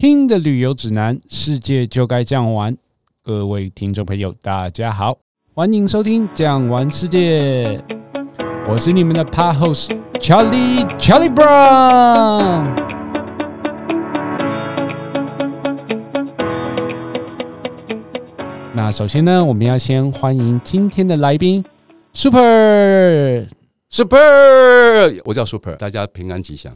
听的旅游指南，世界就该这样玩。各位听众朋友，大家好，欢迎收听《这样玩世界》，我是你们的 Pod host Charlie Charlie Brown。那首先呢，我们要先欢迎今天的来宾 Super Super，我叫 Super，大家平安吉祥。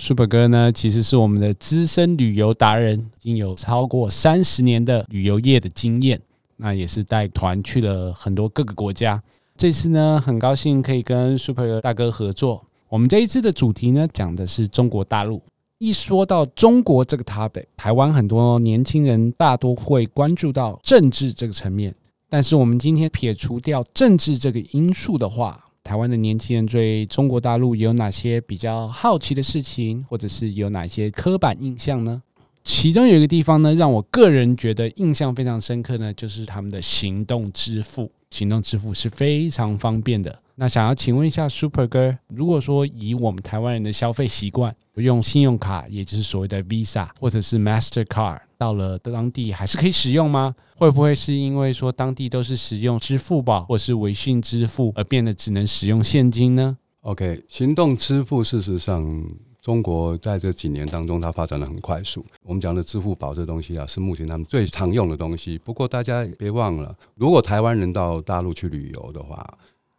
Super 哥呢，其实是我们的资深旅游达人，已经有超过三十年的旅游业的经验。那也是带团去了很多各个国家。这次呢，很高兴可以跟 Super 大哥合作。我们这一次的主题呢，讲的是中国大陆。一说到中国这个 topic，台湾很多年轻人大多会关注到政治这个层面。但是我们今天撇除掉政治这个因素的话，台湾的年轻人对中国大陆有哪些比较好奇的事情，或者是有哪些刻板印象呢？其中有一个地方呢，让我个人觉得印象非常深刻呢，就是他们的行动支付。行动支付是非常方便的。那想要请问一下 Super 哥，如果说以我们台湾人的消费习惯，用信用卡，也就是所谓的 Visa 或者是 Mastercard，到了当地还是可以使用吗？会不会是因为说当地都是使用支付宝或是微信支付，而变得只能使用现金呢？OK，行动支付事实上，中国在这几年当中，它发展的很快速。我们讲的支付宝这东西啊，是目前他们最常用的东西。不过大家别忘了，如果台湾人到大陆去旅游的话，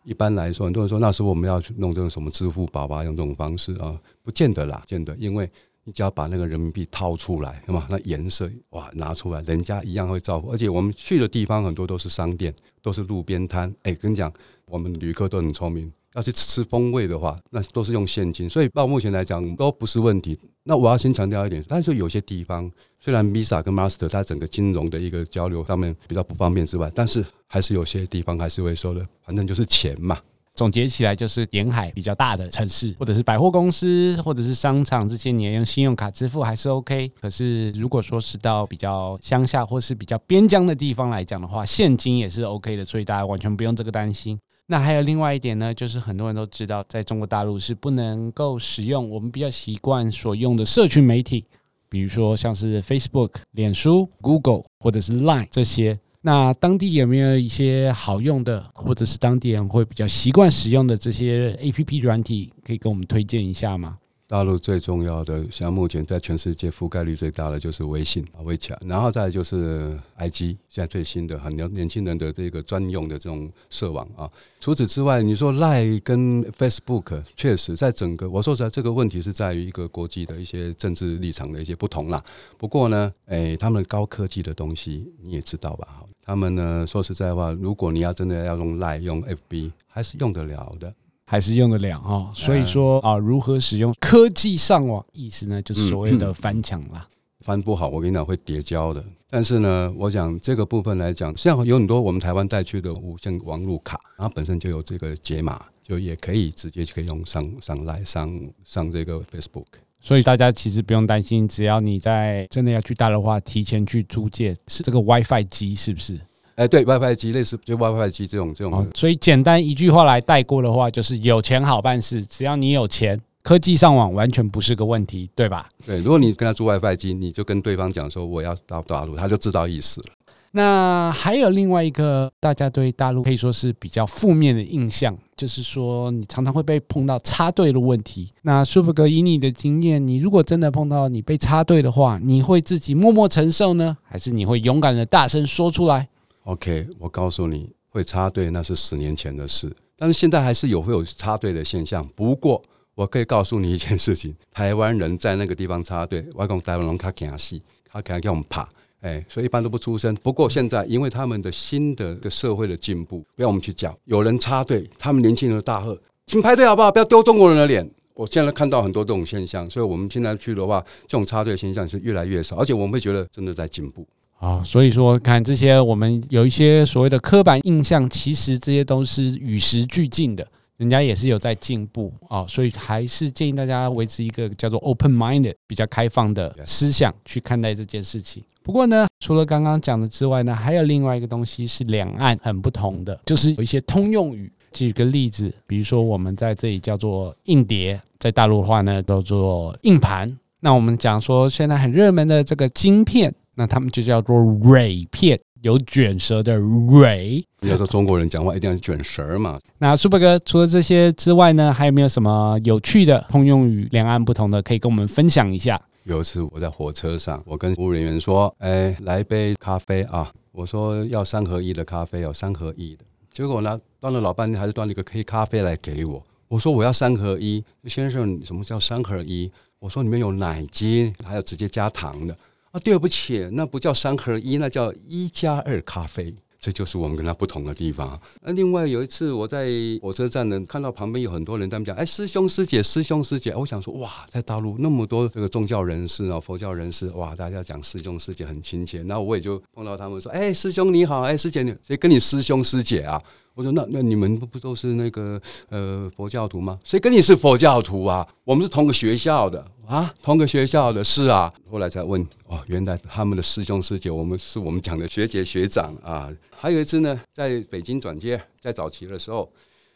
一般来说，很多人说那时候我们要去弄这种什么支付宝啊，用这种方式啊，不见得啦，见得，因为。你只要把那个人民币掏出来，那么那颜色哇拿出来，人家一样会照顾。而且我们去的地方很多都是商店，都是路边摊。哎，跟你讲，我们旅客都很聪明，要去吃风味的话，那都是用现金。所以到目前来讲都不是问题。那我要先强调一点，但是有些地方虽然 Visa 跟 Master 在整个金融的一个交流上面比较不方便之外，但是还是有些地方还是会收的，反正就是钱嘛。总结起来就是沿海比较大的城市，或者是百货公司，或者是商场，这些你要用信用卡支付还是 OK。可是如果说是到比较乡下或是比较边疆的地方来讲的话，现金也是 OK 的，所以大家完全不用这个担心。那还有另外一点呢，就是很多人都知道，在中国大陆是不能够使用我们比较习惯所用的社群媒体，比如说像是 Facebook、脸书、Google 或者是 Line 这些。那当地有没有一些好用的，或者是当地人会比较习惯使用的这些 APP 软体，可以跟我们推荐一下吗？大陆最重要的，像目前在全世界覆盖率最大的就是微信啊，微信，然后再就是 IG，现在最新的很年年轻人的这个专用的这种社网啊。除此之外，你说 Line 跟 Facebook，确实在整个我说实在，这个问题是在于一个国际的一些政治立场的一些不同啦。不过呢，诶，他们高科技的东西你也知道吧？他们呢，说实在话，如果你要真的要用 Line 用 FB，还是用得了的。还是用得了哈，所以说啊，如何使用科技上网，意思呢，就是所谓的翻墙啦。翻不好，我跟你讲会叠交的。但是呢，我讲这个部分来讲，像有很多我们台湾带去的无线网路卡，然后本身就有这个解码，就也可以直接就可以用上上来上上这个 Facebook。所以大家其实不用担心，只要你在真的要去大陆的话，提前去租借是这个 WiFi 机，是不是？哎，对，WiFi 机类似就 WiFi 机这种这种、哦，所以简单一句话来带过的话，就是有钱好办事。只要你有钱，科技上网完全不是个问题，对吧？对，如果你跟他租 WiFi 机，你就跟对方讲说我要到大陆，他就知道意思了。那还有另外一个，大家对大陆可以说是比较负面的印象，就是说你常常会被碰到插队的问题。那 Super 哥，以你的经验，你如果真的碰到你被插队的话，你会自己默默承受呢，还是你会勇敢的大声说出来？OK，我告诉你会插队那是十年前的事，但是现在还是有会有插队的现象。不过我可以告诉你一件事情：台湾人在那个地方插队，外公台湾人他惊死，他敢叫我们怕，哎，所以一般都不出声。不过现在因为他们的新的个社会的进步，不要我们去讲，有人插队，他们年轻人大喝，请排队好不好？不要丢中国人的脸。我现在看到很多这种现象，所以我们现在去的话，这种插队的现象是越来越少，而且我们会觉得真的在进步。啊，所以说看这些，我们有一些所谓的刻板印象，其实这些都是与时俱进的，人家也是有在进步啊，所以还是建议大家维持一个叫做 open-minded 比较开放的思想去看待这件事情。不过呢，除了刚刚讲的之外呢，还有另外一个东西是两岸很不同的，就是有一些通用语。举个例子，比如说我们在这里叫做硬碟，在大陆的话呢叫做硬盘。那我们讲说现在很热门的这个晶片，那他们就叫做蕊片，有卷舌的蕊。你要说中国人讲话一定要卷舌嘛？那 Super 哥除了这些之外呢，还有没有什么有趣的通用语两岸不同的可以跟我们分享一下？有一次我在火车上，我跟服务人员说：“哎，来杯咖啡啊！”我说要三合一的咖啡，有三合一的。结果呢，端了老半天，还是端了一个黑咖啡来给我。我说我要三合一，先生，什么叫三合一？我说里面有奶精，还有直接加糖的。啊，对不起，那不叫三合一，那叫一加二咖啡。这就是我们跟他不同的地方。那另外有一次我在火车站呢，看到旁边有很多人，他们讲：“哎，师兄师姐，师兄师姐。”我想说，哇，在大陆那么多这个宗教人士啊，佛教人士，哇，大家讲师兄师姐很亲切。那我也就碰到他们说：“哎，师兄你好，哎，师姐你谁跟你师兄师姐啊？”我说那那你们不不都是那个呃佛教徒吗？谁跟你是佛教徒啊？我们是同个学校的啊，同个学校的，是啊。后来才问哦，原来他们的师兄师姐，我们是我们讲的学姐学长啊。还有一次呢，在北京转机，在早期的时候，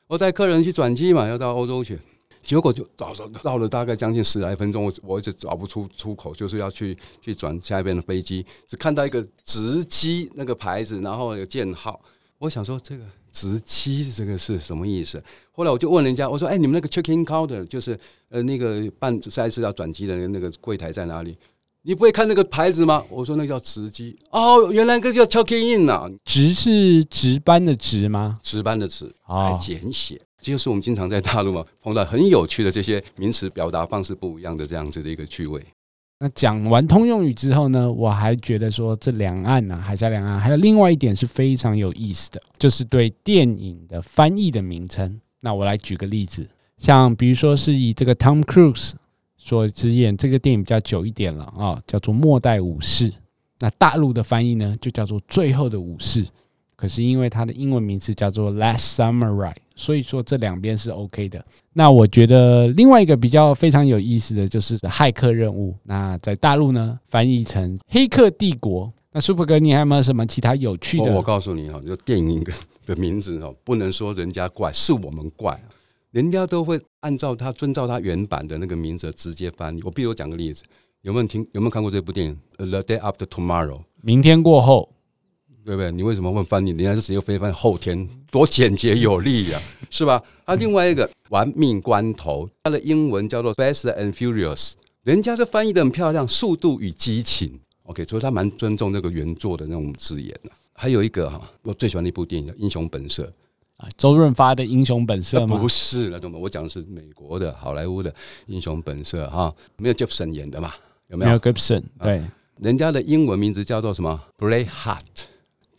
我带客人去转机嘛，要到欧洲去，结果就早到了大概将近十来分钟，我我一直找不出出口，就是要去去转下一边的飞机，只看到一个直机那个牌子，然后有舰号，我想说这个。值机这个是什么意思？后来我就问人家，我说：“哎，你们那个 check-in counter 就是呃那个办赛事要转机的那个柜台在哪里？你不会看那个牌子吗？”我说：“那叫值机。”哦，原来那个叫 check in 啊。值是值班的值吗？值班的值，还简写。这就是我们经常在大陆嘛碰到很有趣的这些名词表达方式不一样的这样子的一个趣味。那讲完通用语之后呢，我还觉得说这两岸啊，海峡两岸还有另外一点是非常有意思的，就是对电影的翻译的名称。那我来举个例子，像比如说是以这个 Tom Cruise 所执演这个电影比较久一点了啊，叫做《末代武士》。那大陆的翻译呢，就叫做《最后的武士》。可是因为它的英文名字叫做《Last Samurai》，所以说这两边是 OK 的。那我觉得另外一个比较非常有意思的就是《骇客任务》，那在大陆呢翻译成《黑客帝国》。那 Super 哥，你还有没有什么其他有趣的？我告诉你哈，就电影的名字哦，不能说人家怪，是我们怪，人家都会按照他遵照他原版的那个名字直接翻译。我比如讲个例子，有没有听有没有看过这部电影《The Day After Tomorrow》？明天过后。对不对？你为什么问翻译？人家是直接飞翻后天，多简洁有力呀，是吧？啊，另外一个《玩命关头》，它的英文叫做《Fast and Furious》，人家这翻译的很漂亮，《速度与激情》。OK，所以他蛮尊重那个原作的那种字眼的。还有一个哈，我最喜欢的一部电影叫《英雄本色》啊，周润发的《英雄本色》吗？不是那种，我讲的是美国的好莱坞的《英雄本色》哈，没有 Gibson 演的嘛？有没有？没有 Gibson，对，人家的英文名字叫做什么？Braveheart。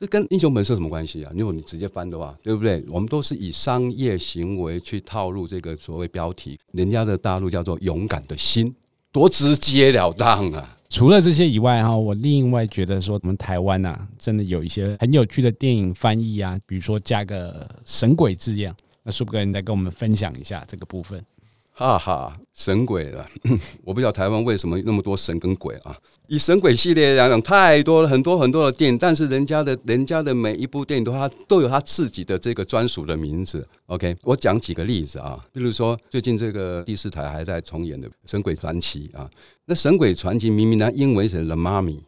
跟英雄本色什么关系啊？如果你直接翻的话，对不对？我们都是以商业行为去套入这个所谓标题，人家的大陆叫做勇敢的心，多直截了当啊！除了这些以外哈，我另外觉得说，我们台湾呐，真的有一些很有趣的电影翻译啊，比如说加个神鬼字样，那舒哥，你再跟我们分享一下这个部分。哈哈，神鬼了！我不知道台湾为什么那么多神跟鬼啊？以神鬼系列来讲，太多了，很多很多的电影，但是人家的人家的每一部电影都他都有它自己的这个专属的名字。OK，我讲几个例子啊，比如说最近这个第四台还在重演的《神鬼传奇》啊，那《神鬼传奇》明明呢英文是 The 妈咪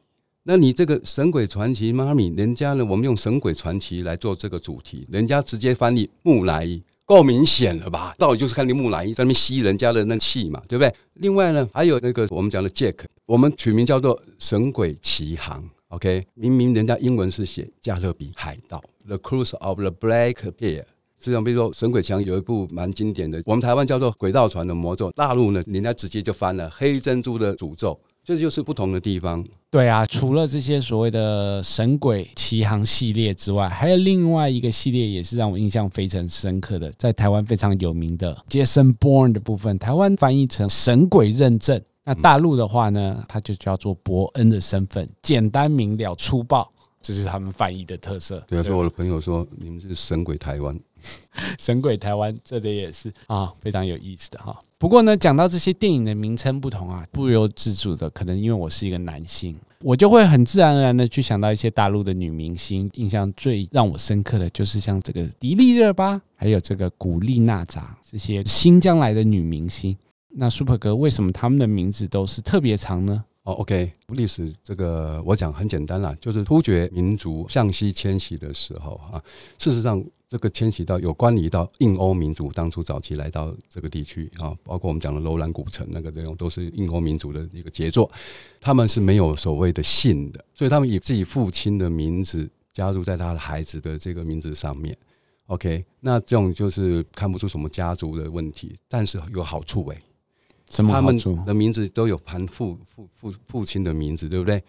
那你这个《神鬼传奇》Mummy，人家呢我们用《神鬼传奇》来做这个主题，人家直接翻译木乃伊。够明显了吧？到底就是看你木乃伊在那边吸人家的那气嘛，对不对？另外呢，还有那个我们讲的 Jack，我们取名叫做《神鬼奇航》。OK，明明人家英文是写《加勒比海盗》The Cruise of the Black Pearl。实际上，比如说《神鬼奇航》有一部蛮经典的，我们台湾叫做《轨道船的魔咒》，大陆呢，人家直接就翻了《黑珍珠的诅咒》。这就是不同的地方。对啊，除了这些所谓的《神鬼奇航》系列之外，还有另外一个系列也是让我印象非常深刻的，在台湾非常有名的《Jason Bourne》的部分，台湾翻译成《神鬼认证》，那大陆的话呢，它就叫做伯恩的身份，简单明了、粗暴，这是他们翻译的特色。对啊，说我的朋友说，你们是神鬼台湾。神鬼台湾，这里也是啊，非常有意思的哈。不过呢，讲到这些电影的名称不同啊，不由自主的，可能因为我是一个男性，我就会很自然而然的去想到一些大陆的女明星。印象最让我深刻的就是像这个迪丽热巴，还有这个古力娜扎这些新疆来的女明星。那 Super 哥为什么他们的名字都是特别长呢？哦，OK，历史这个我讲很简单啦，就是突厥民族向西迁徙的时候啊，事实上这个迁徙到有关于到印欧民族当初早期来到这个地区啊，包括我们讲的楼兰古城那个这种都是印欧民族的一个杰作，他们是没有所谓的姓的，所以他们以自己父亲的名字加入在他的孩子的这个名字上面。OK，那这种就是看不出什么家族的问题，但是有好处诶、欸。什么他们的名字都有含父父父父亲的名字，对不对？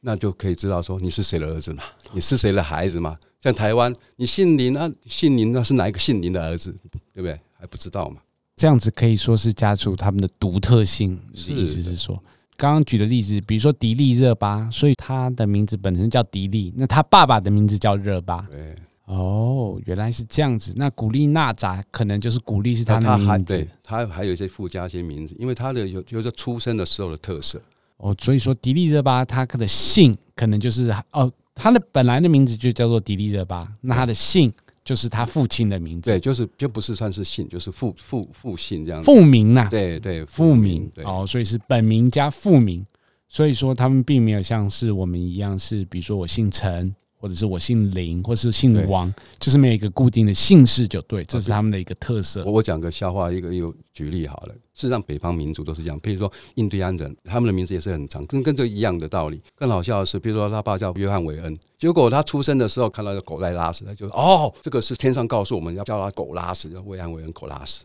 那就可以知道说你是谁的儿子嘛，你是谁的孩子嘛？像台湾，你姓林啊，姓林那是哪一个姓林的儿子，对不对？还不知道嘛？这样子可以说是家族他们的独特性。是意思是说，刚刚举的例子，比如说迪丽热巴，所以他的名字本身叫迪丽，那他爸爸的名字叫热巴。对。哦，原来是这样子。那古力娜扎可能就是古力是他的名字，他还有一些附加一些名字，因为他的有就是出生的时候的特色。哦，所以说迪丽热巴她的姓可能就是哦，她的本来的名字就叫做迪丽热巴，那她的姓就是她父亲的名字。对，就是就不是算是姓，就是父父父姓这样子。父名呐、啊，对对，父名。哦，所以是本名加父名。所以说他们并没有像是我们一样，是比如说我姓陈。或者是我姓林，或是姓王，就是没有一个固定的姓氏就对，这是他们的一个特色。我我讲个笑话，一个一个举例好了。事实上，北方民族都是这样，比如说印第安人，他们的名字也是很长，跟跟这一样的道理。更好笑的是，比如说他爸叫约翰韦恩，结果他出生的时候看到个狗在拉屎，他就说哦，这个是天上告诉我们要叫他狗拉屎，叫约翰韦恩狗拉屎。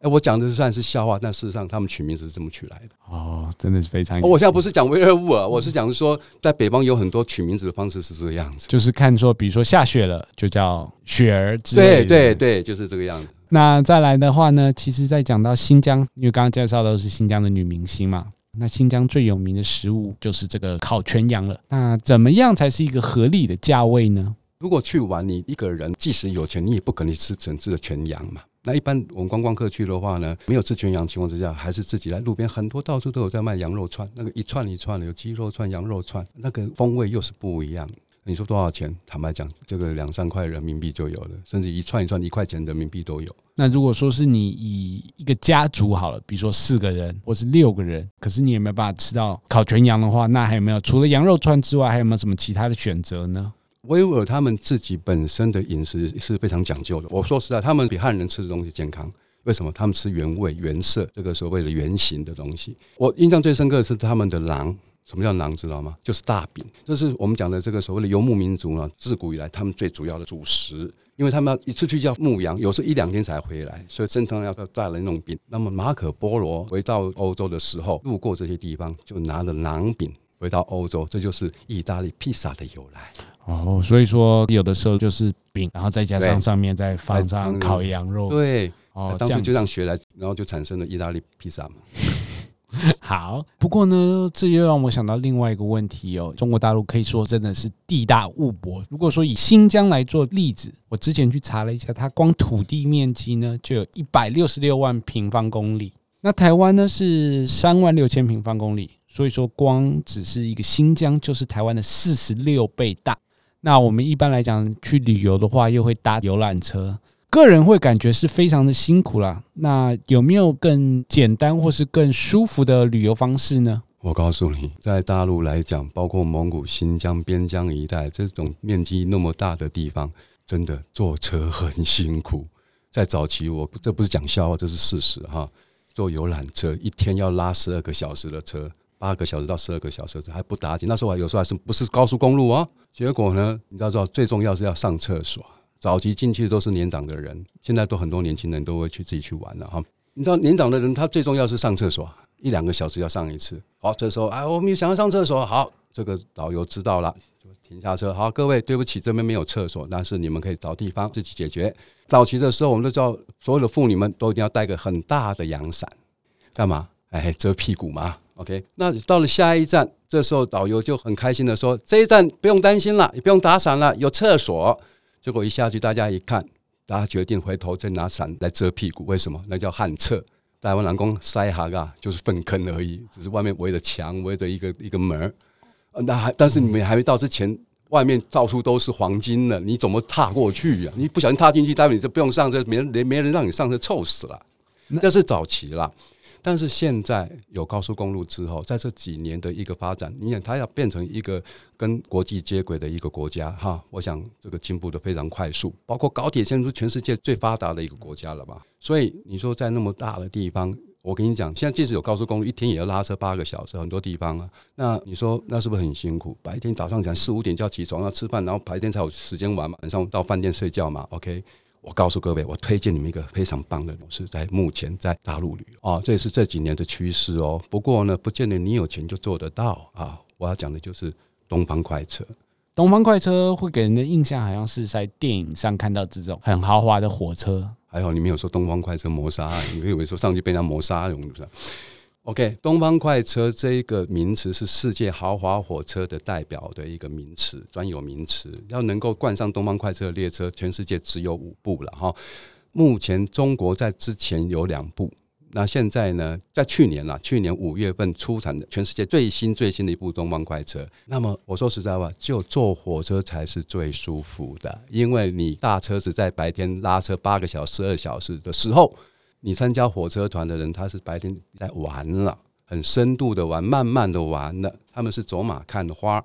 哎，我讲的算是笑话，但事实上他们取名字是这么取来的。哦，真的是非常。我现在不是讲维尔乌尔，我是讲说在北方有很多取名字的方式是这个样子，就是看说，比如说下雪了就叫雪儿之类的。对对对，就是这个样子。那再来的话呢，其实在讲到新疆，因为刚刚介绍的都是新疆的女明星嘛，那新疆最有名的食物就是这个烤全羊了。那怎么样才是一个合理的价位呢？如果去玩，你一个人即使有钱，你也不可能吃整只的全羊嘛。那一般我们观光客去的话呢，没有吃全羊情况之下，还是自己来路边很多到处都有在卖羊肉串，那个一串一串的有鸡肉串、羊肉串，那个风味又是不一样。你说多少钱？坦白讲，这个两三块人民币就有了，甚至一串一串一块钱人民币都有。那如果说是你以一个家族好了，比如说四个人或是六个人，可是你也没有办法吃到烤全羊的话，那还有没有除了羊肉串之外，还有没有什么其他的选择呢？维吾尔他们自己本身的饮食是非常讲究的。我说实在，他们比汉人吃的东西健康。为什么？他们吃原味、原色，这个所谓的原型的东西。我印象最深刻的是他们的馕。什么叫馕？知道吗？就是大饼。这是我们讲的这个所谓的游牧民族呢，自古以来他们最主要的主食。因为他们要一出去叫牧羊，有时候一两天才回来，所以经常要带来那种饼。那么马可波罗回到欧洲的时候，路过这些地方，就拿了馕饼回到欧洲，这就是意大利披萨的由来。哦，所以说有的时候就是饼，然后再加上上面再放上烤羊肉。对，哦，当初就这样学来，然后就产生了意大利披萨嘛。好，不过呢，这又让我想到另外一个问题哦。中国大陆可以说真的是地大物博。如果说以新疆来做例子，我之前去查了一下，它光土地面积呢就有一百六十六万平方公里，那台湾呢是三万六千平方公里，所以说光只是一个新疆就是台湾的四十六倍大。那我们一般来讲去旅游的话，又会搭游览车，个人会感觉是非常的辛苦啦。那有没有更简单或是更舒服的旅游方式呢？我告诉你，在大陆来讲，包括蒙古、新疆边疆一带这种面积那么大的地方，真的坐车很辛苦。在早期，我这不是讲笑话，这是事实哈。坐游览车一天要拉十二个小时的车。八个小时到十二个小时还不打紧，那时候还有时候还是不是高速公路啊？结果呢，你知道最重要是要上厕所。早期进去的都是年长的人，现在都很多年轻人都会去自己去玩了哈。你知道年长的人他最重要是上厕所，一两个小时要上一次。好，这时候哎，我们想要上厕所，好，这个导游知道了，就停下车。好，各位对不起，这边没有厕所，但是你们可以找地方自己解决。早期的时候，我们都知道所有的妇女们都一定要带个很大的阳伞，干嘛？哎，遮屁股嘛。OK，那到了下一站，这时候导游就很开心的说：“这一站不用担心了，也不用打伞了，有厕所。”结果一下去，大家一看，大家决定回头再拿伞来遮屁股。为什么？那叫旱厕。台湾人讲塞哈嘎，就是粪坑而已，只是外面围着墙，围着一个一个门儿。那还但是你们还没到之前，外面到处都是黄金呢，你怎么踏过去呀、啊？你不小心踏进去，待会你就不用上车，没人没人让你上车，臭死了。这是早期了。但是现在有高速公路之后，在这几年的一个发展，你想它要变成一个跟国际接轨的一个国家哈，我想这个进步的非常快速，包括高铁现在是全世界最发达的一个国家了吧？所以你说在那么大的地方。我跟你讲，现在即使有高速公路，一天也要拉车八个小时，很多地方啊。那你说那是不是很辛苦？白天早上讲四五点就要起床要吃饭，然后白天才有时间玩嘛，晚上到饭店睡觉嘛。OK，我告诉各位，我推荐你们一个非常棒的模式，在目前在大陆旅游哦，这也是这几年的趋势哦。不过呢，不见得你有钱就做得到啊。我要讲的就是东方快车。东方快车会给人的印象好像是在电影上看到这种很豪华的火车。还好你没有说东方快车谋杀，你以为说上去被人家谋杀那种，是？OK，东方快车这一个名词是世界豪华火车的代表的一个名词，专有名词。要能够冠上东方快车的列车，全世界只有五部了哈。目前中国在之前有两部。那现在呢，在去年啊，去年五月份出产的全世界最新最新的一部东方快车。那么我说实在话，就坐火车才是最舒服的，因为你大车子在白天拉车八个小时、二小时的时候，你参加火车团的人，他是白天在玩了，很深度的玩，慢慢的玩了，他们是走马看花。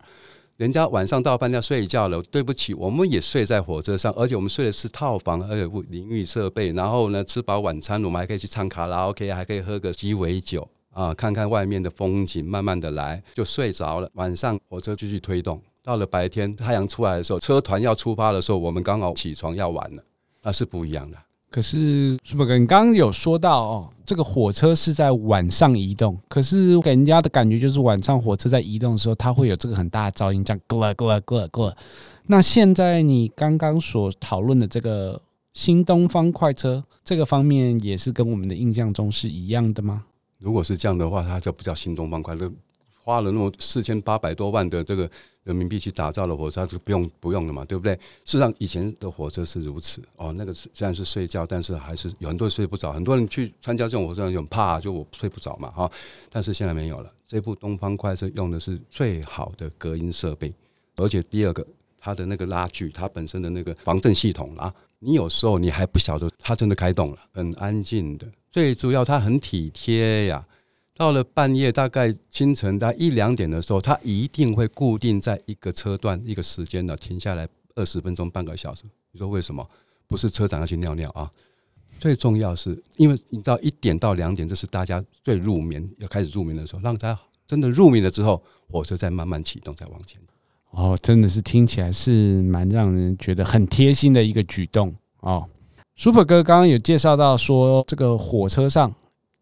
人家晚上到饭店睡觉了，对不起，我们也睡在火车上，而且我们睡的是套房，而且不淋浴设备。然后呢，吃饱晚餐，我们还可以去唱卡拉 OK，还可以喝个鸡尾酒啊，看看外面的风景，慢慢的来，就睡着了。晚上火车继续推动，到了白天太阳出来的时候，车团要出发的时候，我们刚好起床要玩了，那是不一样的。可是舒伯哥，你刚刚有说到哦，这个火车是在晚上移动，可是给人家的感觉就是晚上火车在移动的时候，它会有这个很大的噪音，这样咯咯咯咯。那现在你刚刚所讨论的这个新东方快车，这个方面也是跟我们的印象中是一样的吗？如果是这样的话，它就不叫新东方快车。花了那么四千八百多万的这个人民币去打造的火车，就不用不用了嘛，对不对？事实上，以前的火车是如此哦。那个虽然是睡觉，但是还是有很多人睡不着。很多人去参加这种火车，就很怕，就我睡不着嘛，哈。但是现在没有了。这部东方快车用的是最好的隔音设备，而且第二个，它的那个拉距，它本身的那个防震系统啊，你有时候你还不晓得它真的开动了，很安静的。最主要，它很体贴呀。到了半夜，大概清晨大概一两点的时候，它一定会固定在一个车段一个时间呢停下来二十分钟半个小时。你说为什么？不是车长要去尿尿啊？最重要是因为你到一点到两点，这是大家最入眠要开始入眠的时候，让大家真的入眠了之后，火车再慢慢启动，再往前。哦，真的是听起来是蛮让人觉得很贴心的一个举动哦。Super 哥刚刚有介绍到说，这个火车上。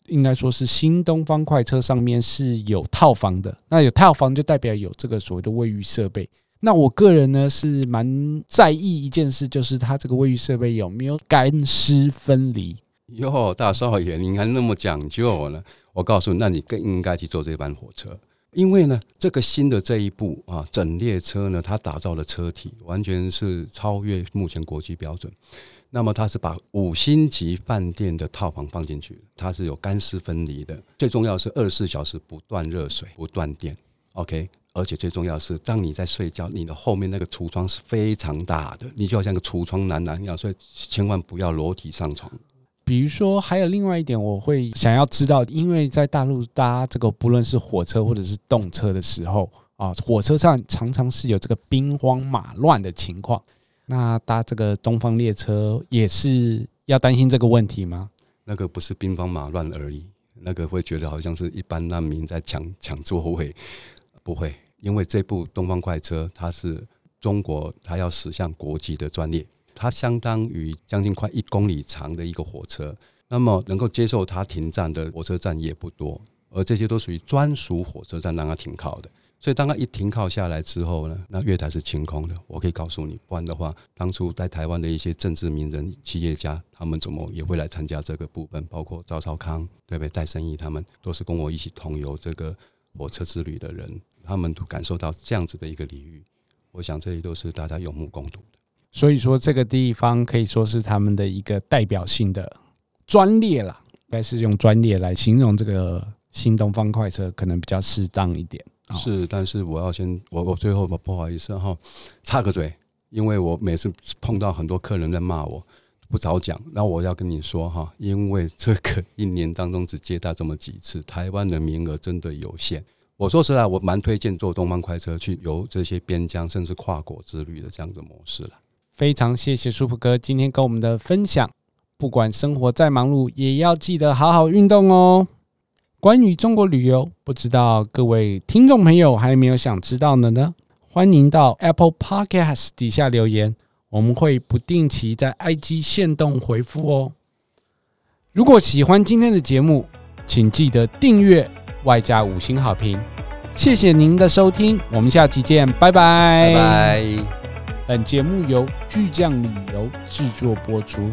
应该说是新东方快车上面是有套房的，那有套房就代表有这个所谓的卫浴设备。那我个人呢是蛮在意一件事，就是它这个卫浴设备有没有干湿分离。哟，大少爷，你还那么讲究呢？我告诉你，那你更应该去坐这班火车，因为呢，这个新的这一部啊，整列车呢，它打造的车体完全是超越目前国际标准。那么它是把五星级饭店的套房放进去，它是有干湿分离的。最重要是二十四小时不断热水、不断电。OK，而且最重要是，当你在睡觉，你的后面那个橱窗是非常大的，你就好像个橱窗男男一样，所以千万不要裸体上床。比如说，还有另外一点，我会想要知道，因为在大陆搭这个不论是火车或者是动车的时候啊，火车上常常是有这个兵荒马乱的情况。那搭这个东方列车也是要担心这个问题吗？那个不是兵荒马乱而已，那个会觉得好像是一般难民在抢抢座位，不会，因为这部东方快车它是中国，它要驶向国际的专列，它相当于将近快一公里长的一个火车，那么能够接受它停站的火车站也不多，而这些都属于专属火车站让它停靠的。所以，当他一停靠下来之后呢，那月台是清空的。我可以告诉你，不然的话，当初在台湾的一些政治名人、企业家，他们怎么也会来参加这个部分？包括赵少康，对不对？戴生义他们都是跟我一起同游这个火车之旅的人，他们都感受到这样子的一个礼遇。我想，这些都是大家有目共睹的。所以说，这个地方可以说是他们的一个代表性的专列了，应该是用专列来形容这个新东方快车，可能比较适当一点。是，但是我要先，我我最后不不好意思哈，插个嘴，因为我每次碰到很多客人在骂我，不早讲。那我要跟你说哈，因为这个一年当中只接待这么几次，台湾的名额真的有限。我说实在，我蛮推荐坐东方快车去游这些边疆，甚至跨国之旅的这样的模式了。非常谢谢舒普哥今天跟我们的分享。不管生活再忙碌，也要记得好好运动哦。关于中国旅游，不知道各位听众朋友还有没有想知道的呢？欢迎到 Apple Podcast 底下留言，我们会不定期在 IG 限动回复哦。如果喜欢今天的节目，请记得订阅外加五星好评。谢谢您的收听，我们下期见，拜拜。拜拜。本节目由巨匠旅游制作播出。